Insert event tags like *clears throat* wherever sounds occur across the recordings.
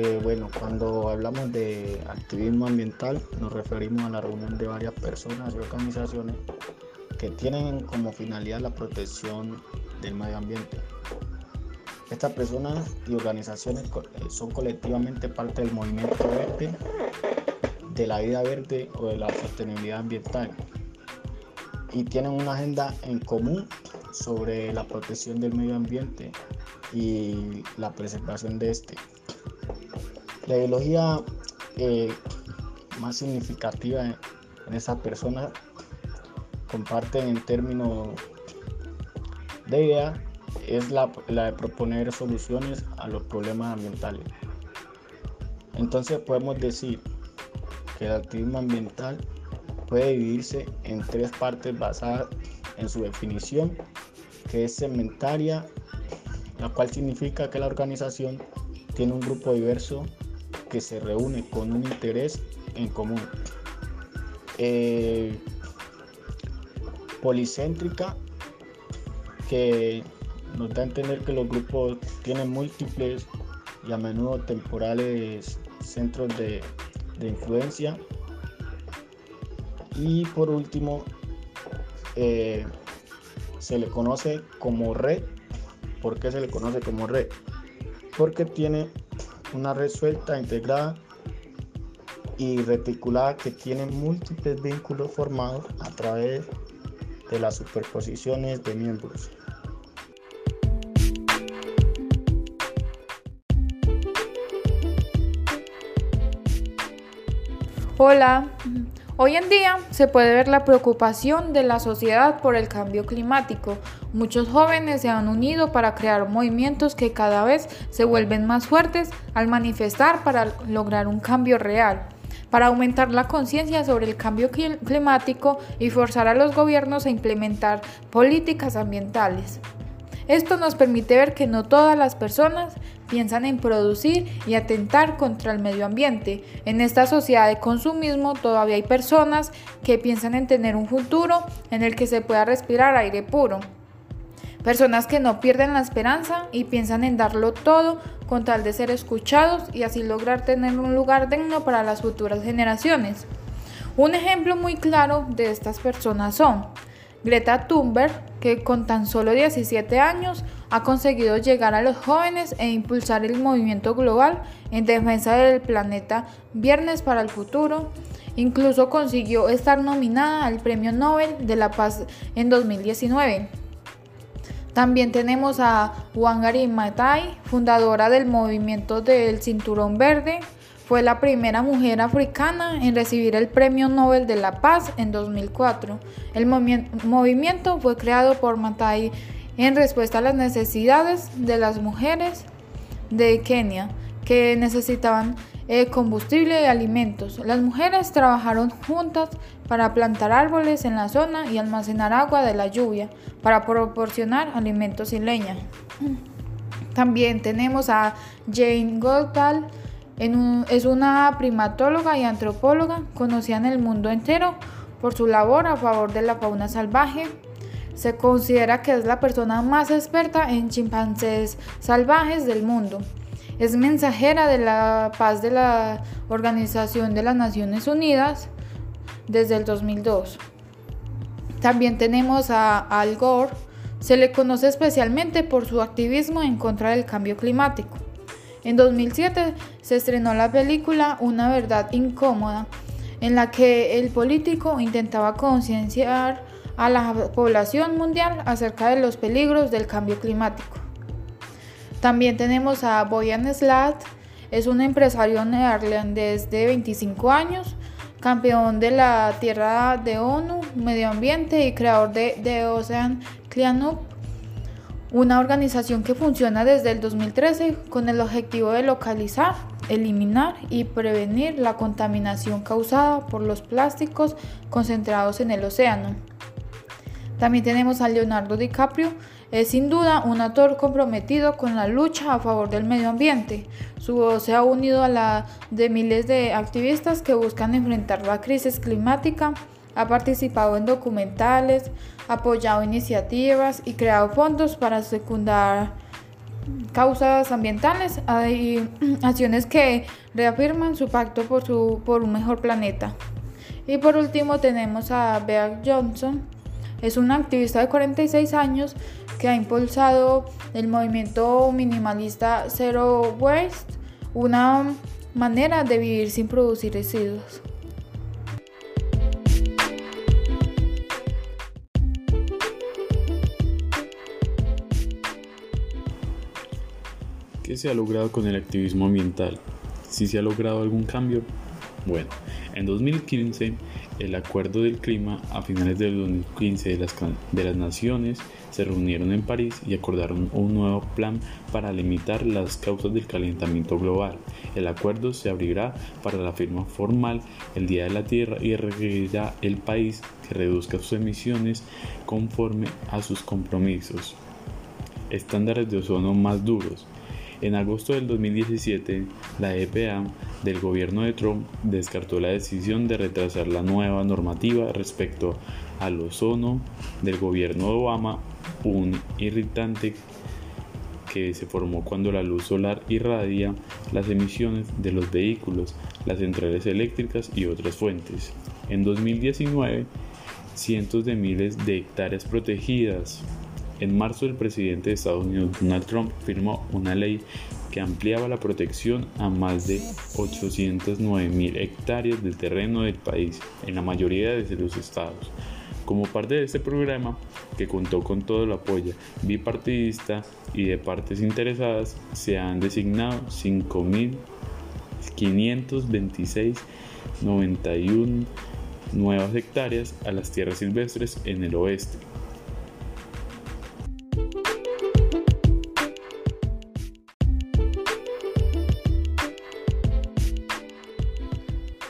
Eh, bueno, cuando hablamos de activismo ambiental nos referimos a la reunión de varias personas y organizaciones que tienen como finalidad la protección del medio ambiente. Estas personas y organizaciones eh, son colectivamente parte del movimiento verde, de la vida verde o de la sostenibilidad ambiental y tienen una agenda en común sobre la protección del medio ambiente y la preservación de este. La ideología eh, más significativa en, esas personas comparten en términos de idea es la, de proponer soluciones a los problemas ambientales. Entonces podemos decir que el activismo ambiental puede dividirse en tres partes basadas en su definición, que es segmentaria, la cual significa que la organización tiene un grupo diverso que se reúne con un interés en común. Eh, policéntrica, que nos da a entender que los grupos tienen múltiples y a menudo temporales centros de, de influencia. Y por último, eh, se le conoce como red. ¿Por qué se le conoce como red? Porque tiene una red suelta, integrada y reticulada que tiene múltiples vínculos formados a través de las superposiciones de miembros. Hola, Hoy en día se puede ver la preocupación de la sociedad por el cambio climático. Muchos jóvenes se han unido para crear movimientos que cada vez se vuelven más fuertes al manifestar para lograr un cambio real para aumentar la conciencia sobre el cambio climático y forzar a los gobiernos a implementar políticas ambientales. Esto nos permite ver que no todas las personas piensan en producir y atentar contra el medio ambiente. En esta sociedad de consumismo todavía hay personas que piensan en tener un futuro en el que se pueda respirar aire puro. Personas que no pierden la esperanza y piensan en darlo todo con tal de ser escuchados y así lograr tener un lugar digno para las futuras generaciones. Un ejemplo muy claro de estas personas son Greta Thunberg, que con tan solo 17 años ha conseguido llegar a los jóvenes e impulsar el movimiento global en defensa del planeta Viernes para el Futuro. Incluso consiguió estar nominada al Premio Nobel de la Paz en 2019. También tenemos a Wangari Maathai, fundadora del movimiento del Cinturón Verde, fue la primera mujer africana en recibir el Premio Nobel de la Paz en 2004. El movimiento fue creado por Matai en respuesta a las necesidades de las mujeres de Kenia que necesitaban eh, combustible y alimentos. Las mujeres trabajaron juntas para plantar árboles en la zona y almacenar agua de la lluvia para proporcionar alimentos y leña. También tenemos a Jane Goodall es una primatóloga y antropóloga conocida en el mundo entero por su labor a favor de la fauna salvaje. Se considera que es la persona más experta en chimpancés salvajes del mundo. Es mensajera de la paz de la Organización de las Naciones Unidas desde el 2002. También tenemos a Al Gore. Se le conoce especialmente por su activismo en contra del cambio climático. En 2007 se estrenó la película Una verdad incómoda, en la que el político intentaba concienciar a la población mundial acerca de los peligros del cambio climático. También tenemos a Boyan Slat, es un empresario neerlandés de 25 años, campeón de la Tierra de ONU, Medio Ambiente y creador de, The Ocean Cleanup una organización que funciona desde el 2013 con el objetivo de localizar, eliminar y prevenir la contaminación causada por los plásticos concentrados en el océano. También tenemos a Leonardo DiCaprio, es sin duda un actor comprometido con la lucha a favor del medio ambiente. Su voz se ha unido a la de miles de activistas que buscan enfrentar la crisis climática ha participado en documentales, apoyado iniciativas y creado fondos para secundar causas ambientales, hay *clears throat* acciones que reafirman su pacto por, su, por un mejor planeta. Y por último tenemos a Beck Johnson, es una activista de 46 años que ha impulsado el movimiento minimalista Zero Waste, una manera de vivir sin producir residuos. ¿Qué se ha logrado con el activismo ambiental? ¿Si se ha logrado algún cambio? Bueno, en 2015 el Acuerdo del Clima a finales del 2015 de las, de las naciones se reunieron en París y acordaron un nuevo plan para limitar las causas del calentamiento global. El acuerdo se abrirá para la firma formal el Día de la Tierra y requerirá el país que reduzca sus emisiones conforme a sus compromisos. Estándares de ozono más duros. En agosto del 2017, la EPA del gobierno de Trump descartó la decisión de retrasar la nueva normativa respecto al ozono del gobierno de Obama, un irritante que se formó cuando la luz solar irradia las emisiones de los vehículos, las centrales eléctricas y otras fuentes. En 2019, cientos de miles de hectáreas protegidas en marzo, el presidente de Estados Unidos, Donald Trump, firmó una ley que ampliaba la protección a más de 809 mil hectáreas del terreno del país, en la mayoría de los estados. Como parte de este programa, que contó con todo el apoyo bipartidista y de partes interesadas, se han designado 5.526.91 nuevas hectáreas a las tierras silvestres en el oeste,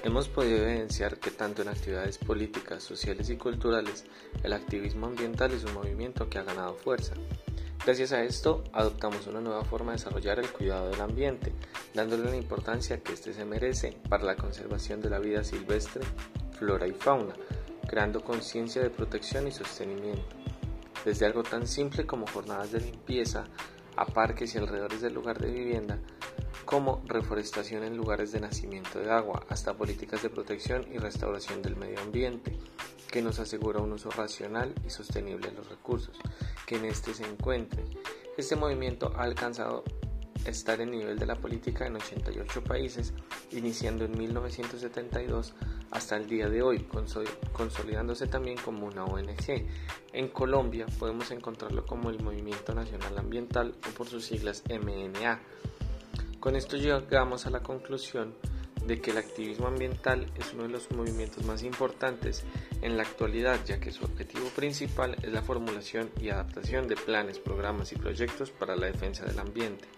Hemos podido evidenciar que tanto en actividades políticas, sociales y culturales, el activismo ambiental es un movimiento que ha ganado fuerza. Gracias a esto, adoptamos una nueva forma de desarrollar el cuidado del ambiente, dándole la importancia que éste se merece para la conservación de la vida silvestre, flora y fauna, creando conciencia de protección y sostenimiento. Desde algo tan simple como jornadas de limpieza, a parques y alrededores del lugar de vivienda, como reforestación en lugares de nacimiento de agua, hasta políticas de protección y restauración del medio ambiente, que nos asegura un uso racional y sostenible de los recursos que en este se encuentre. Este movimiento ha alcanzado estar en nivel de la política en 88 países, iniciando en 1972 hasta el día de hoy, consolidándose también como una ONG. En Colombia podemos encontrarlo como el Movimiento Nacional Ambiental o por sus siglas MNA. Con esto llegamos a la conclusión de que el activismo ambiental es uno de los movimientos más importantes en la actualidad, ya que su objetivo principal es la formulación y adaptación de planes, programas y proyectos para la defensa del ambiente.